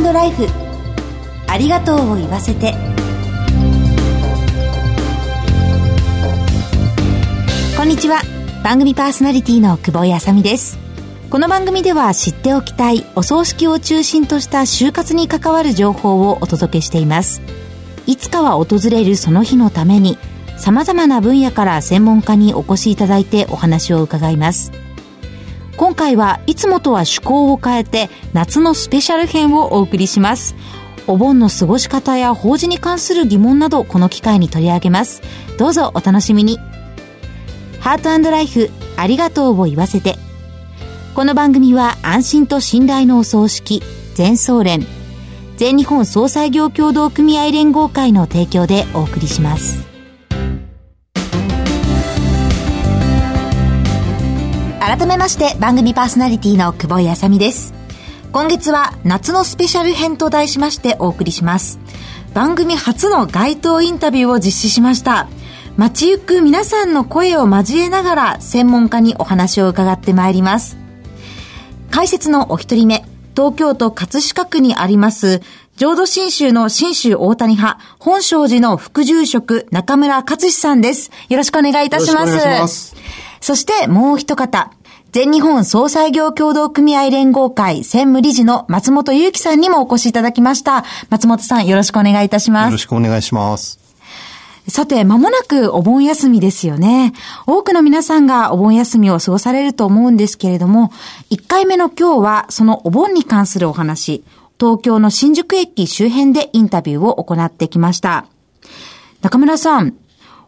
ライフ。ありがとうを言わせて。こんにちは。番組パーソナリティの久保井あさみです。この番組では知っておきたいお葬式を中心とした就活に関わる情報をお届けしています。いつかは訪れるその日のために様々な分野から専門家にお越しいただいてお話を伺います。回はいつもとは趣向を変えて夏のスペシャル編をお送りします。お盆の過ごし方や法事に関する疑問などこの機会に取り上げます。どうぞお楽しみに。ハートライフありがとうを言わせて。この番組は安心と信頼のお葬式全総連全日本総裁業協同組合連合会の提供でお送りします。改めまして番組パーソナリティの久保井あさみです今月は夏のスペシャル編と題しましてお送りします番組初の街頭インタビューを実施しました街行く皆さんの声を交えながら専門家にお話を伺ってまいります解説のお一人目東京都葛飾区にあります浄土真宗の真宗大谷派、本庄寺の副住職中村勝志さんです。よろしくお願いいたします。よろしくお願いします。そしてもう一方、全日本総裁業協同組合連合会専務理事の松本祐樹さんにもお越しいただきました。松本さんよろしくお願いいたします。よろしくお願いします。さて、まもなくお盆休みですよね。多くの皆さんがお盆休みを過ごされると思うんですけれども、1回目の今日はそのお盆に関するお話、東京の新宿駅周辺でインタビューを行ってきました。中村さん、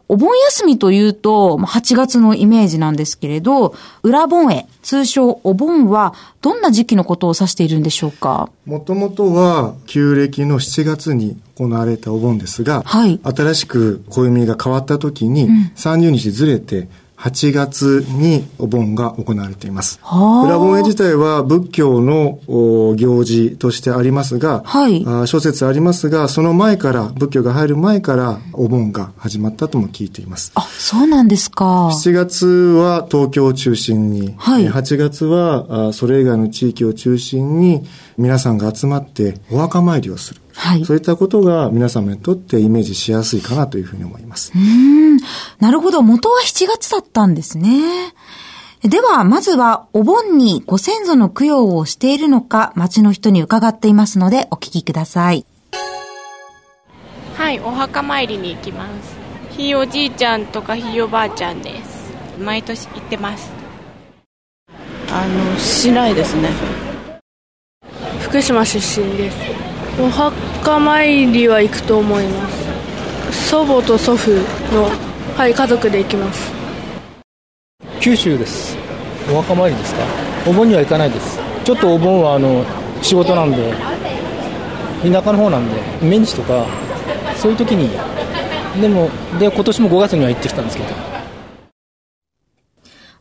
お盆休みというと、8月のイメージなんですけれど、裏盆へ、通称お盆は、どんな時期のことを指しているんでしょうか？もともとは、旧暦の7月に行われたお盆ですが、はい、新しく暦が変わった時に、30日ずれて、8月にお盆が行われています。裏盆会自体は仏教の行事としてありますが、はい、諸説ありますが、その前から、仏教が入る前からお盆が始まったとも聞いています。あ、そうなんですか。7月は東京を中心に、はい、8月はそれ以外の地域を中心に皆さんが集まってお墓参りをする。はい、そういったことが皆様にとってイメージしやすいかなというふうに思います。うん。なるほど。元は7月だったんですね。では、まずは、お盆にご先祖の供養をしているのか、町の人に伺っていますので、お聞きください。はい、お墓参りに行きます。ひいおじいちゃんとかひいおばあちゃんです。毎年行ってます。あの、しないですね。福島出身です。お墓参りは行くと思います。祖母と祖父の、はい、家族で行きます。九州です。お墓参りですか？お盆には行かないです。ちょっとお盆はあの仕事なんで田舎の方なんでメンチとかそういう時に。でもで今年も5月には行ってきたんですけど。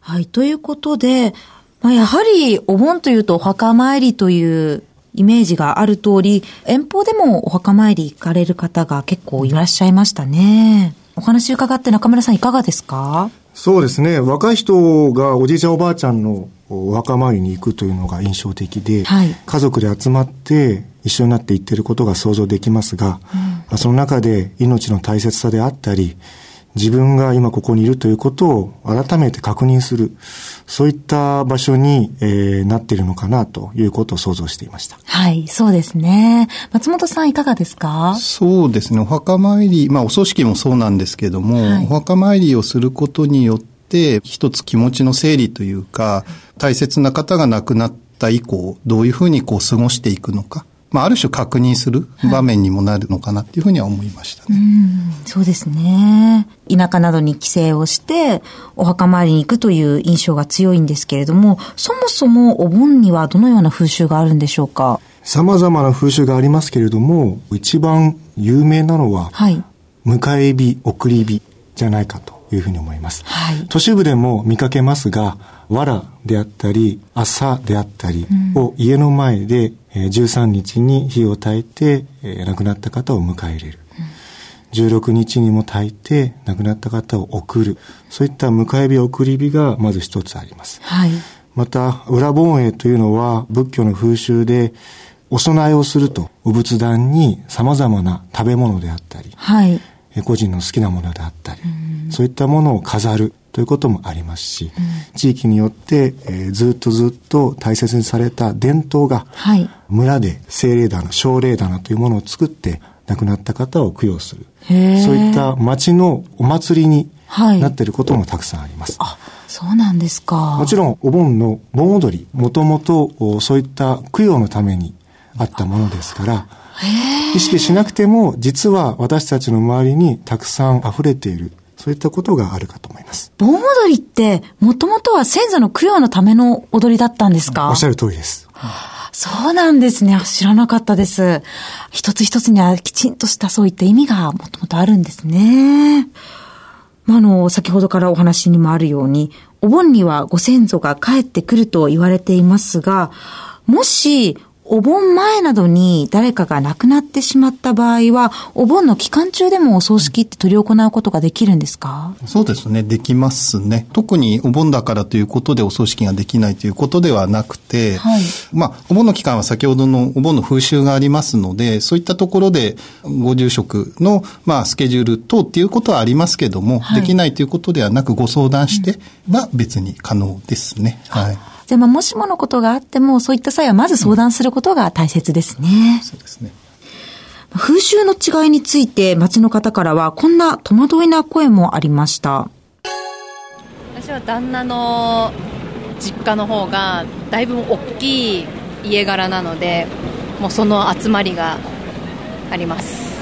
はいということで、まあ、やはりお盆というとお墓参りというイメージがある通り、遠方でもお墓参り行かれる方が結構いらっしゃいましたね。お話伺って中村さんいかがですか？そうですね。若い人がおじいちゃんおばあちゃんのお墓参りに行くというのが印象的で、はい、家族で集まって一緒になって行ってることが想像できますが、うん、その中で命の大切さであったり、自分が今ここにいるということを改めて確認する、そういった場所に、えー、なっているのかなということを想像していました。はい、そうですね。松本さんいかがですか？そうですね。お墓参り、まあお葬式もそうなんですけども、はい、お墓参りをすることによって、一つ気持ちの整理というか、大切な方が亡くなった以降、どういうふうにこう過ごしていくのか。まあ、ある種確認する場面にもなるのかなっていうふうには思いましたね。うそうですね。田舎などに帰省をして、お墓参りに行くという印象が強いんですけれども、そもそもお盆にはどのような風習があるんでしょうか？様々な風習がありますけれども、一番有名なのは、はい、迎え火、送り火じゃないかというふうに思います。はい、都市部でも見かけますが、藁であったり、朝であったりを家の前で13日に火を焚いて、亡くなった方を迎え入れる。16日にも焚いて亡くなった方を送る。そういった迎え火送り火がまず一つあります。はい、また、裏盆営というのは仏教の風習で、お供えをすると、お仏壇に様々な食べ物であったり、はい、個人の好きなものであったり、そういったものを飾るということもありますし、うん、地域によって、えー、ずっとずっと大切にされた伝統が、はい、村で精霊棚、小霊棚というものを作って、亡くなった方を供養する。そういった町のお祭りになっていることもたくさんあります。はい、あ、そうなんですか。もちろん、お盆の盆踊り、もともとそういった供養のためにあったものですから、意識しなくても、実は私たちの周りにたくさん溢れている、そういったことがあるかと思います。盆踊りって、もともとは先祖の供養のための踊りだったんですか？おっしゃる通りです。そうなんですね。知らなかったです。一つ一つにはきちんとしたそういった意味がもともとあるんですね。まあ、あの、先ほどからお話にもあるように、お盆にはご先祖が帰ってくると言われていますが、もしお盆前などに誰かが亡くなってしまった場合は、お盆の期間中でもお葬式って執り行うことができるんですか？そうですね、できますね。特にお盆だからということでお葬式ができないということではなくて、はい、まあ、お盆の期間は先ほどのお盆の風習がありますので、そういったところでご住職の、まあ、スケジュール等っていうことはありますけども、はい、できないということではなくご相談しては別に可能ですね。はいで、まあ、もしものことがあっても、そういった際はまず相談することが大切ですね。そうですね。風習の違いについて町の方からはこんな戸惑いな声もありました。私は旦那の実家の方がだいぶ大きい家柄なので、もうその集まりがあります。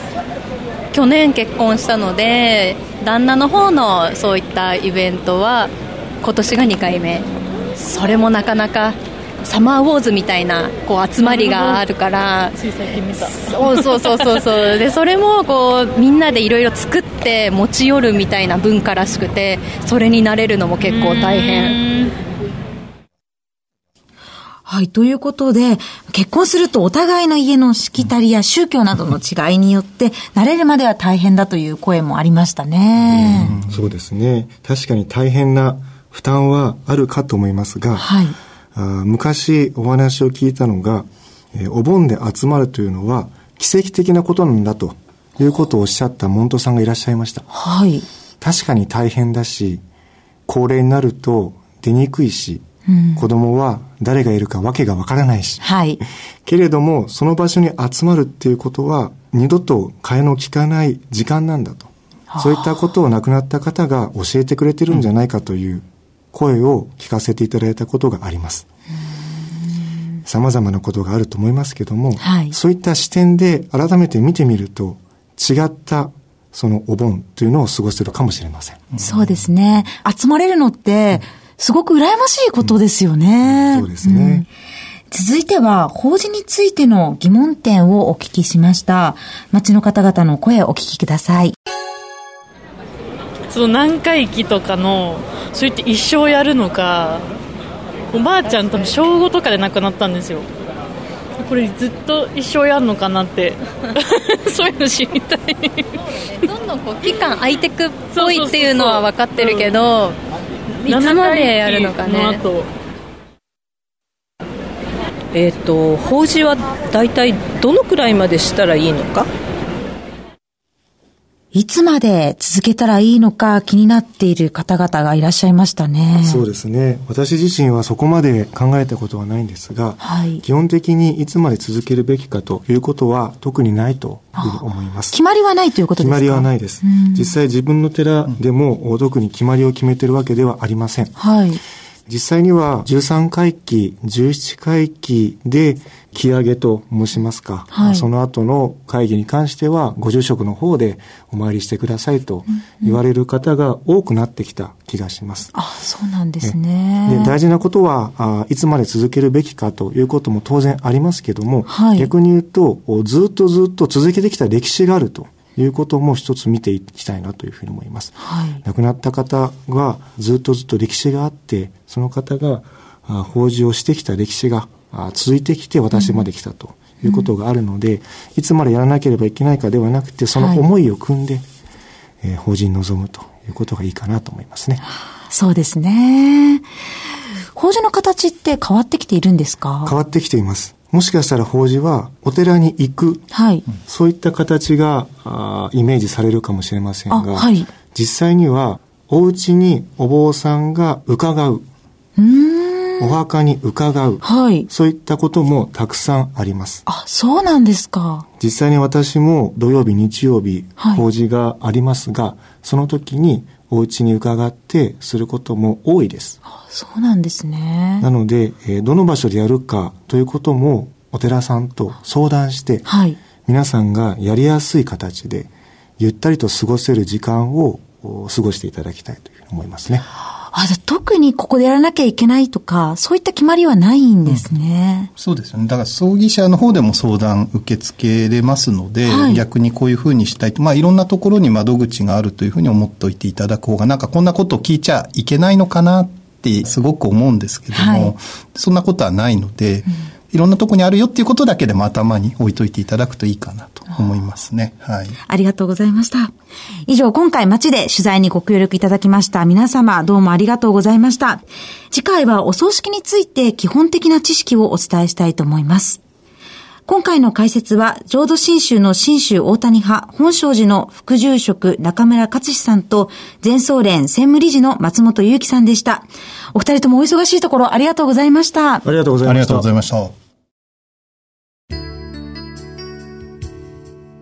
去年結婚したので、旦那の方のそういったイベントは今年が2回目それもなかなかサマーウォーズみたいなこう集まりがあるからそうそうそうそうそうでそれもこうみんなでいろいろ作って持ち寄るみたいな文化らしくてそれになれるのも結構大変はい。ということで、結婚するとお互いの家のしきたりや宗教などの違いによって、慣れるまでは大変だという声もありましたね。うそうですね。確かに大変な負担はあるかと思いますが、はい、あ昔お話を聞いたのが、えー、お盆で集まるというのは奇跡的なことなんだということをおっしゃった門徒さんがいらっしゃいました。はい。確かに大変だし、高齢になると出にくいし、うん、子供は誰がいるかわけがわからないし。はい。けれども、その場所に集まるっていうことは、二度と替えの利かない時間なんだと。そういったことを亡くなった方が教えてくれてるんじゃないかという声を聞かせていただいたことがあります。様々なことがあると思いますけども、はい、そういった視点で改めて見てみると、違ったそのお盆というのを過ごせるかもしれません。そうですね。集まれるのって、すごく羨ましいことですよね。うん、そうですね。うん続いては、法事についての疑問点をお聞きしました。町の方々の声をお聞きください。その何回忌とかのそう言って一生やるのかおばあちゃん多分小5とかで亡くなったんですよ。これずっと一生やるのかなって そういうの知りたい。どんどんこう期間空いてくっぽいっていうのは分かってるけど、うん、いつまでやるのかね。えっ、ー、と法事は大体どのくらいまでしたらいいのか？いつまで続けたらいいのか気になっている方々がいらっしゃいましたね。そうですね。私自身はそこまで考えたことはないんですが、はい、基本的にいつまで続けるべきかということは特にないと思います。決まりはないということですか？決まりはないです。実際自分の寺でも特に決まりを決めてるわけではありません。はい。実際には13回忌、17回忌で木上げと申しますか、はい、その後の会議に関してはご住職の方でお参りしてくださいと言われる方が多くなってきた気がします。うんうん、あ、そうなんですね。で大事なことはあ、いつまで続けるべきかということも当然ありますけども、はい、逆に言うと、ずっとずっと続けてきた歴史があると。いうことも一つ見ていきたいなというふうに思います。はい、亡くなった方がずっとずっと歴史があって、その方が法事をしてきた歴史が続いてきて私まで来たということがあるので、うん、いつまでやらなければいけないかではなくて、その思いを組んで、はい、えー、法事に臨むということがいいかなと思いますね。そうですね。法事の形って変わってきているんですか？変わってきています。もしかしたら法事はお寺に行く、はい、そういった形があイメージされるかもしれませんが、はい、実際にはお家にお坊さんが伺う。お墓に伺う。はい。そういったこともたくさんあります。あ、そうなんですか。実際に私も土曜日、日曜日、法事がありますが、その時にお家に伺ってすることも多いです。そうなんですね。なので、えー、どの場所でやるかということもお寺さんと相談して、はい、皆さんがやりやすい形でゆったりと過ごせる時間を過ごしていただきたいというふうに思いますね。あ、特にここでやらなきゃいけないとか、そういった決まりはないんですね。うん、そうですよね。だから葬儀者の方でも相談受け付けれますので、はい、逆にこういうふうにしたいと、まあいろんなところに窓口があるというふうに思っておいていただく方が、なんかこんなことを聞いちゃいけないのかなってすごく思うんですけども、はい、そんなことはないので、うんいろんなとこにあるよっていうことだけでも頭に置いといていただくといいかなと思いますね。はい。ありがとうございました。以上、今回街で取材にご協力いただきました皆様、どうもありがとうございました。次回はお葬式について基本的な知識をお伝えしたいと思います。今回の解説は、浄土真宗の真宗大谷派、本庄寺の副住職中村勝志さんと、前総連専務理事の松本祐樹さんでした。お二人ともお忙しいところありがとうございました。ありがとうございました。ありがとうございました。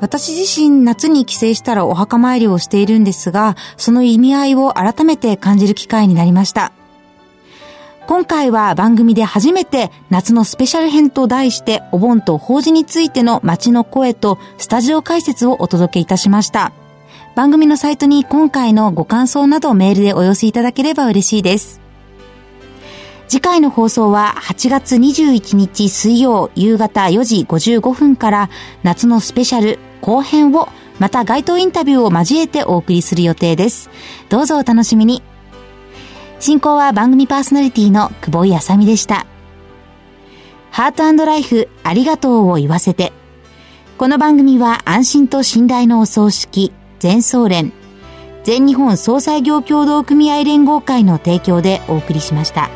私自身夏に帰省したらお墓参りをしているんですが、その意味合いを改めて感じる機会になりました。今回は番組で初めて夏のスペシャル編と題してお盆と法事についての街の声とスタジオ解説をお届けいたしました。番組のサイトに今回のご感想などメールでお寄せいただければ嬉しいです。次回の放送は8月21日水曜夕方4時55分から夏のスペシャル後編をまた街頭インタビューを交えてお送りする予定です。どうぞお楽しみに。進行は番組パーソナリティの久保井あさみでした。ハートライフありがとうを言わせて。この番組は安心と信頼のお葬式、全総連、全日本総裁業協同組合連合会の提供でお送りしました。